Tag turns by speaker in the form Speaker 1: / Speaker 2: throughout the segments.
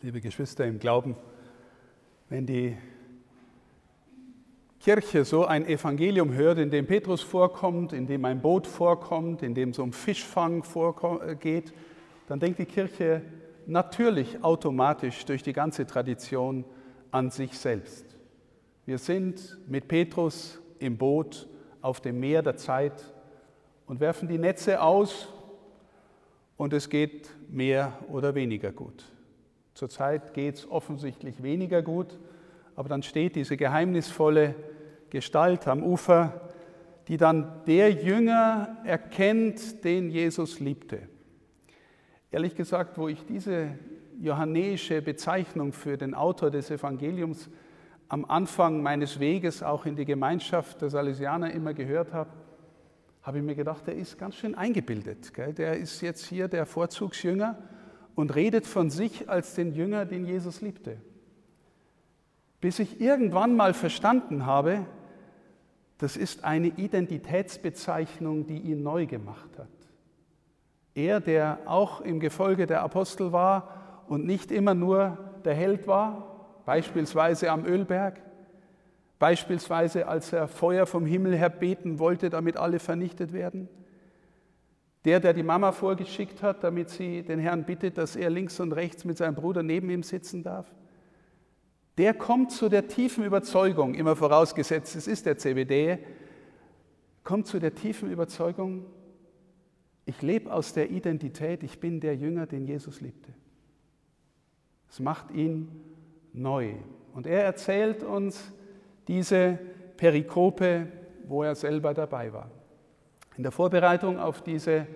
Speaker 1: liebe Geschwister im Glauben, wenn die Kirche so ein Evangelium hört, in dem Petrus vorkommt, in dem ein Boot vorkommt, in dem es um Fischfang geht, dann denkt die Kirche natürlich automatisch durch die ganze Tradition an sich selbst. Wir sind mit Petrus im Boot auf dem Meer der Zeit und werfen die Netze aus und es geht mehr oder weniger gut. Zurzeit geht es offensichtlich weniger gut, aber dann steht diese geheimnisvolle Gestalt am Ufer, die dann der Jünger erkennt, den Jesus liebte. Ehrlich gesagt, wo ich diese johannäische Bezeichnung für den Autor des Evangeliums am Anfang meines Weges auch in die Gemeinschaft der Salesianer immer gehört habe, habe ich mir gedacht, der ist ganz schön eingebildet. Gell? Der ist jetzt hier der Vorzugsjünger und redet von sich als den Jünger, den Jesus liebte. Bis ich irgendwann mal verstanden habe, das ist eine Identitätsbezeichnung, die ihn neu gemacht hat. Er, der auch im Gefolge der Apostel war und nicht immer nur der Held war, beispielsweise am Ölberg, beispielsweise als er Feuer vom Himmel her beten wollte, damit alle vernichtet werden, der, der die Mama vorgeschickt hat, damit sie den Herrn bittet, dass er links und rechts mit seinem Bruder neben ihm sitzen darf, der kommt zu der tiefen Überzeugung, immer vorausgesetzt, es ist der CBD, kommt zu der tiefen Überzeugung, ich lebe aus der Identität, ich bin der Jünger, den Jesus liebte. Es macht ihn neu. Und er erzählt uns diese Perikope, wo er selber dabei war. In der Vorbereitung auf diese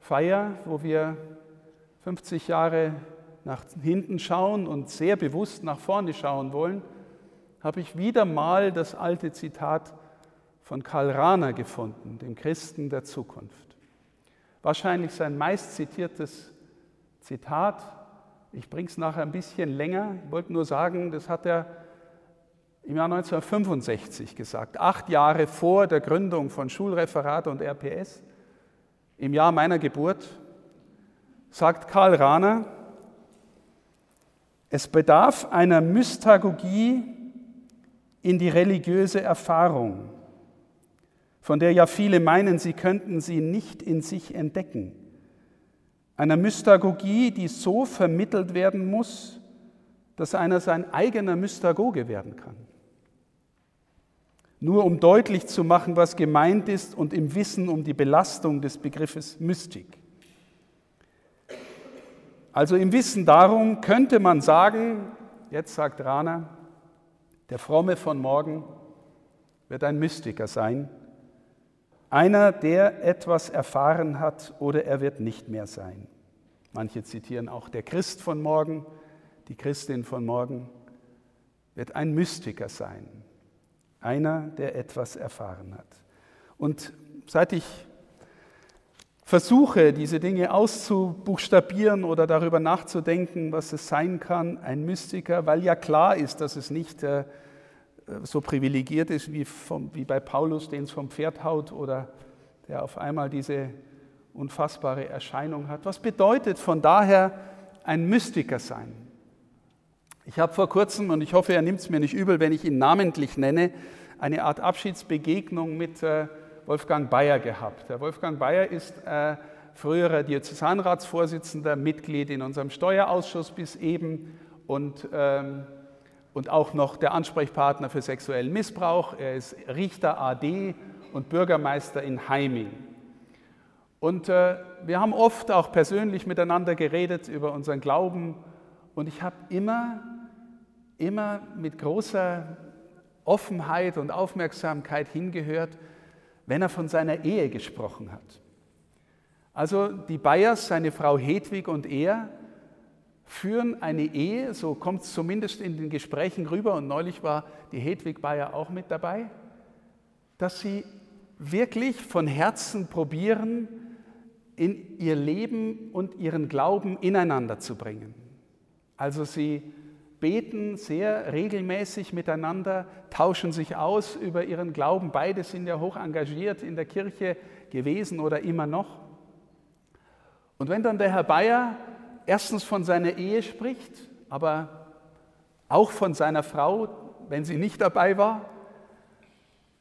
Speaker 1: Feier, wo wir 50 Jahre nach hinten schauen und sehr bewusst nach vorne schauen wollen, habe ich wieder mal das alte Zitat von Karl Rahner gefunden, dem Christen der Zukunft. Wahrscheinlich sein meist zitiertes Zitat. Ich bringe es nachher ein bisschen länger. Ich wollte nur sagen, das hat er im Jahr 1965 gesagt, acht Jahre vor der Gründung von Schulreferat und RPS, im Jahr meiner Geburt, sagt Karl Rahner, es bedarf einer Mystagogie in die religiöse Erfahrung, von der ja viele meinen, sie könnten sie nicht in sich entdecken. Einer Mystagogie, die so vermittelt werden muss, dass einer sein eigener Mystagoge werden kann nur um deutlich zu machen, was gemeint ist und im Wissen um die Belastung des Begriffes Mystik. Also im Wissen darum könnte man sagen, jetzt sagt Rana, der Fromme von morgen wird ein Mystiker sein, einer, der etwas erfahren hat oder er wird nicht mehr sein. Manche zitieren auch der Christ von morgen, die Christin von morgen wird ein Mystiker sein. Einer, der etwas erfahren hat. Und seit ich versuche, diese Dinge auszubuchstabieren oder darüber nachzudenken, was es sein kann, ein Mystiker, weil ja klar ist, dass es nicht äh, so privilegiert ist wie, vom, wie bei Paulus, den es vom Pferd haut oder der auf einmal diese unfassbare Erscheinung hat. Was bedeutet von daher ein Mystiker sein? Ich habe vor kurzem, und ich hoffe, er nimmt es mir nicht übel, wenn ich ihn namentlich nenne, eine Art Abschiedsbegegnung mit äh, Wolfgang Bayer gehabt. Der Wolfgang Bayer ist äh, früherer Diözesanratsvorsitzender, Mitglied in unserem Steuerausschuss bis eben und, ähm, und auch noch der Ansprechpartner für sexuellen Missbrauch. Er ist Richter AD und Bürgermeister in Heiming. Und äh, wir haben oft auch persönlich miteinander geredet über unseren Glauben und ich habe immer immer mit großer Offenheit und Aufmerksamkeit hingehört, wenn er von seiner Ehe gesprochen hat. Also die Bayers, seine Frau Hedwig und er, führen eine Ehe, so kommt es zumindest in den Gesprächen rüber, und neulich war die Hedwig Bayer auch mit dabei, dass sie wirklich von Herzen probieren, in ihr Leben und ihren Glauben ineinander zu bringen. Also sie beten sehr regelmäßig miteinander, tauschen sich aus über ihren Glauben. Beide sind ja hoch engagiert in der Kirche gewesen oder immer noch. Und wenn dann der Herr Bayer erstens von seiner Ehe spricht, aber auch von seiner Frau, wenn sie nicht dabei war,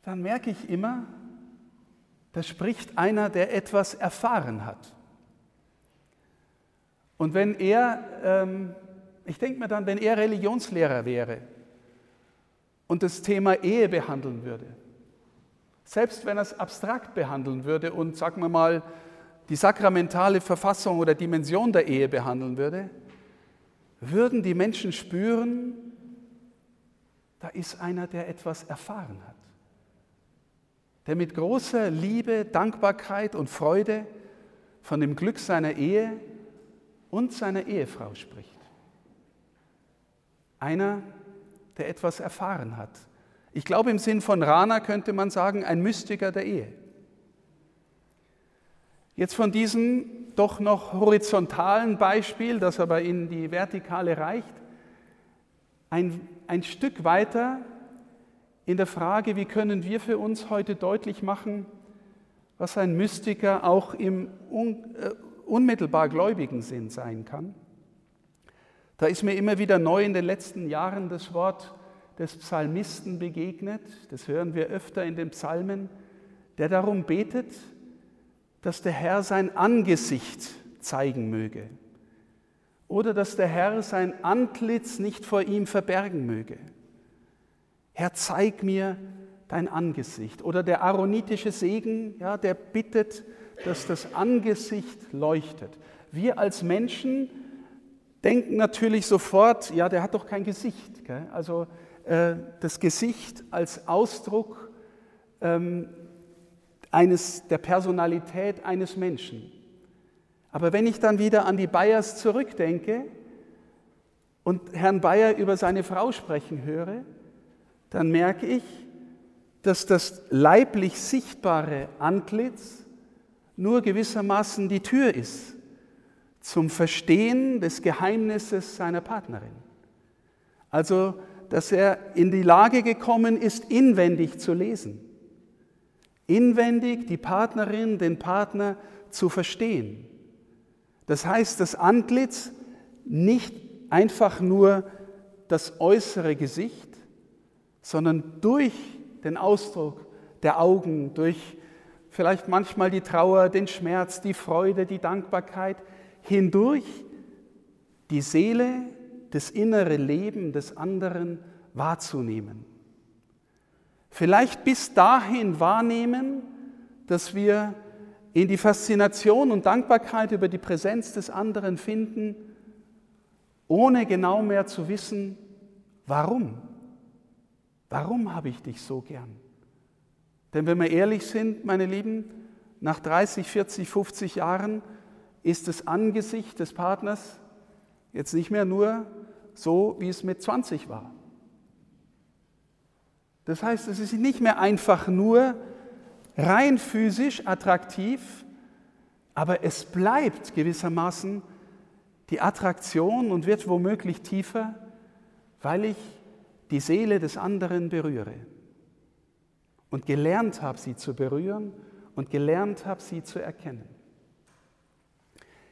Speaker 1: dann merke ich immer, da spricht einer, der etwas erfahren hat. Und wenn er, ähm, ich denke mir dann, wenn er Religionslehrer wäre und das Thema Ehe behandeln würde, selbst wenn er es abstrakt behandeln würde und, sagen wir mal, die sakramentale Verfassung oder Dimension der Ehe behandeln würde, würden die Menschen spüren, da ist einer, der etwas erfahren hat, der mit großer Liebe, Dankbarkeit und Freude von dem Glück seiner Ehe und seiner Ehefrau spricht. Einer, der etwas erfahren hat. Ich glaube, im Sinn von Rana könnte man sagen, ein Mystiker der Ehe. Jetzt von diesem doch noch horizontalen Beispiel, das aber in die Vertikale reicht, ein, ein Stück weiter in der Frage, wie können wir für uns heute deutlich machen, was ein Mystiker auch im un, äh, unmittelbar gläubigen Sinn sein kann. Da ist mir immer wieder neu in den letzten Jahren das Wort des Psalmisten begegnet, das hören wir öfter in den Psalmen, der darum betet, dass der Herr sein Angesicht zeigen möge oder dass der Herr sein Antlitz nicht vor ihm verbergen möge. Herr, zeig mir dein Angesicht. Oder der aaronitische Segen, ja, der bittet, dass das Angesicht leuchtet. Wir als Menschen denken natürlich sofort, ja, der hat doch kein Gesicht. Gell? Also äh, das Gesicht als Ausdruck ähm, eines, der Personalität eines Menschen. Aber wenn ich dann wieder an die Bayers zurückdenke und Herrn Bayer über seine Frau sprechen höre, dann merke ich, dass das leiblich sichtbare Antlitz nur gewissermaßen die Tür ist zum Verstehen des Geheimnisses seiner Partnerin. Also, dass er in die Lage gekommen ist, inwendig zu lesen, inwendig die Partnerin, den Partner zu verstehen. Das heißt, das Antlitz nicht einfach nur das äußere Gesicht, sondern durch den Ausdruck der Augen, durch vielleicht manchmal die Trauer, den Schmerz, die Freude, die Dankbarkeit, hindurch die Seele, das innere Leben des anderen wahrzunehmen. Vielleicht bis dahin wahrnehmen, dass wir in die Faszination und Dankbarkeit über die Präsenz des anderen finden, ohne genau mehr zu wissen, warum. Warum habe ich dich so gern? Denn wenn wir ehrlich sind, meine Lieben, nach 30, 40, 50 Jahren ist das Angesicht des Partners jetzt nicht mehr nur so, wie es mit 20 war. Das heißt, es ist nicht mehr einfach nur rein physisch attraktiv, aber es bleibt gewissermaßen die Attraktion und wird womöglich tiefer, weil ich die Seele des anderen berühre und gelernt habe, sie zu berühren und gelernt habe, sie zu erkennen.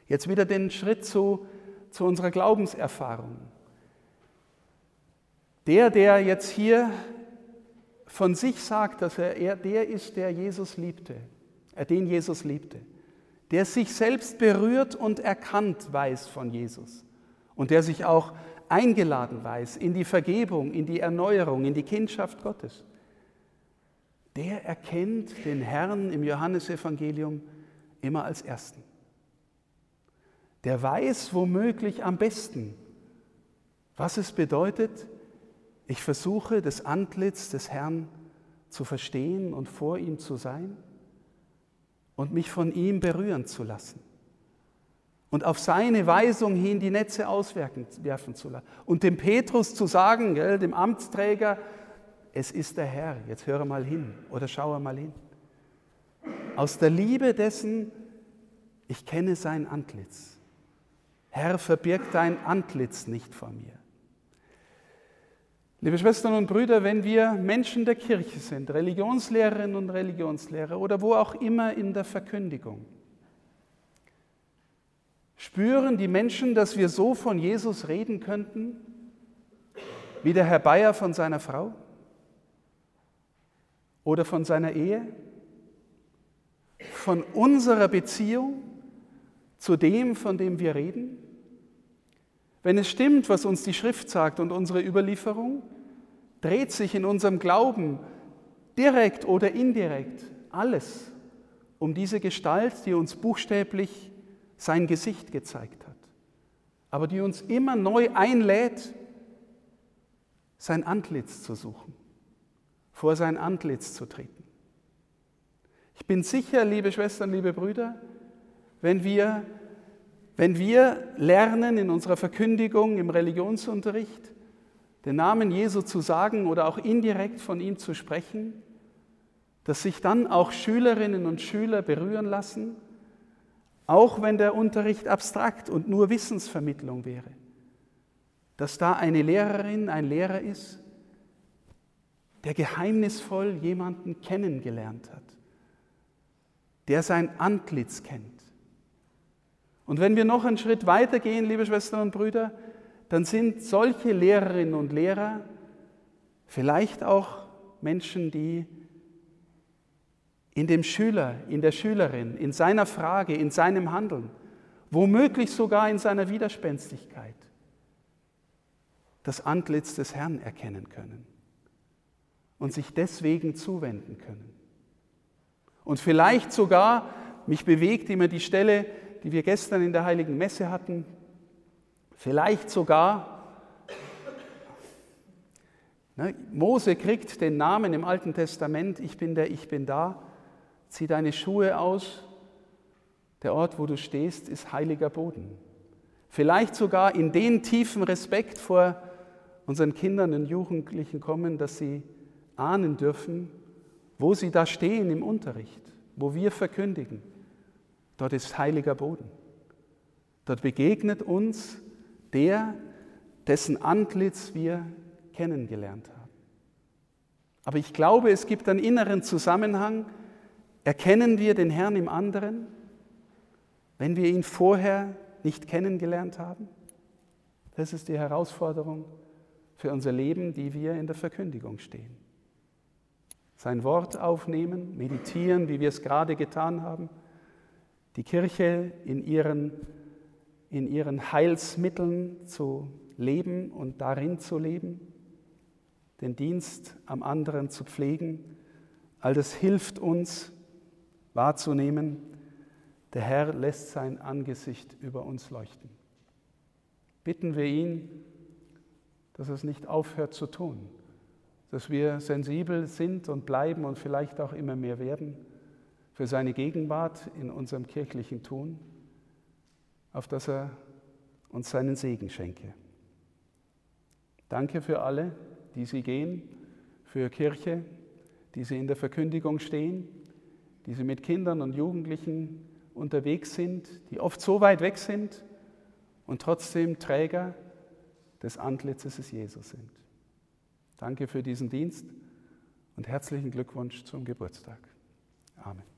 Speaker 1: Jetzt wieder den Schritt zu, zu unserer Glaubenserfahrung. Der, der jetzt hier von sich sagt, dass er, er der ist, der Jesus liebte, er den Jesus liebte, der sich selbst berührt und erkannt weiß von Jesus und der sich auch eingeladen weiß in die Vergebung, in die Erneuerung, in die Kindschaft Gottes, der erkennt den Herrn im Johannesevangelium immer als Ersten. Der weiß womöglich am besten, was es bedeutet, ich versuche das Antlitz des Herrn zu verstehen und vor ihm zu sein und mich von ihm berühren zu lassen und auf seine Weisung hin die Netze auswerfen zu lassen. Und dem Petrus zu sagen, gell, dem Amtsträger, es ist der Herr, jetzt höre mal hin oder schaue mal hin. Aus der Liebe dessen, ich kenne sein Antlitz. Herr, verbirg dein Antlitz nicht vor mir. Liebe Schwestern und Brüder, wenn wir Menschen der Kirche sind, Religionslehrerinnen und Religionslehrer oder wo auch immer in der Verkündigung, Spüren die Menschen, dass wir so von Jesus reden könnten, wie der Herr Bayer von seiner Frau oder von seiner Ehe? Von unserer Beziehung zu dem, von dem wir reden? Wenn es stimmt, was uns die Schrift sagt und unsere Überlieferung, dreht sich in unserem Glauben direkt oder indirekt alles um diese Gestalt, die uns buchstäblich sein Gesicht gezeigt hat, aber die uns immer neu einlädt, sein Antlitz zu suchen, vor sein Antlitz zu treten. Ich bin sicher, liebe Schwestern, liebe Brüder, wenn wir, wenn wir lernen in unserer Verkündigung, im Religionsunterricht, den Namen Jesu zu sagen oder auch indirekt von ihm zu sprechen, dass sich dann auch Schülerinnen und Schüler berühren lassen, auch wenn der Unterricht abstrakt und nur Wissensvermittlung wäre, dass da eine Lehrerin, ein Lehrer ist, der geheimnisvoll jemanden kennengelernt hat, der sein Antlitz kennt. Und wenn wir noch einen Schritt weiter gehen, liebe Schwestern und Brüder, dann sind solche Lehrerinnen und Lehrer vielleicht auch Menschen, die in dem Schüler, in der Schülerin, in seiner Frage, in seinem Handeln, womöglich sogar in seiner Widerspenstigkeit, das Antlitz des Herrn erkennen können und sich deswegen zuwenden können. Und vielleicht sogar, mich bewegt immer die Stelle, die wir gestern in der heiligen Messe hatten, vielleicht sogar, ne, Mose kriegt den Namen im Alten Testament, ich bin der, ich bin da, zieh deine Schuhe aus, der Ort, wo du stehst, ist heiliger Boden. Vielleicht sogar in den tiefen Respekt vor unseren Kindern und Jugendlichen kommen, dass sie ahnen dürfen, wo sie da stehen im Unterricht, wo wir verkündigen. Dort ist heiliger Boden. Dort begegnet uns der, dessen Antlitz wir kennengelernt haben. Aber ich glaube, es gibt einen inneren Zusammenhang. Erkennen wir den Herrn im anderen, wenn wir ihn vorher nicht kennengelernt haben? Das ist die Herausforderung für unser Leben, die wir in der Verkündigung stehen. Sein Wort aufnehmen, meditieren, wie wir es gerade getan haben, die Kirche in ihren in ihren Heilsmitteln zu leben und darin zu leben, den Dienst am anderen zu pflegen. All das hilft uns wahrzunehmen, der Herr lässt sein Angesicht über uns leuchten. Bitten wir ihn, dass es nicht aufhört zu tun, dass wir sensibel sind und bleiben und vielleicht auch immer mehr werden für seine Gegenwart in unserem kirchlichen Tun auf dass er uns seinen Segen schenke. Danke für alle, die Sie gehen, für Kirche, die Sie in der Verkündigung stehen, die Sie mit Kindern und Jugendlichen unterwegs sind, die oft so weit weg sind und trotzdem Träger des Antlitzes des Jesus sind. Danke für diesen Dienst und herzlichen Glückwunsch zum Geburtstag. Amen.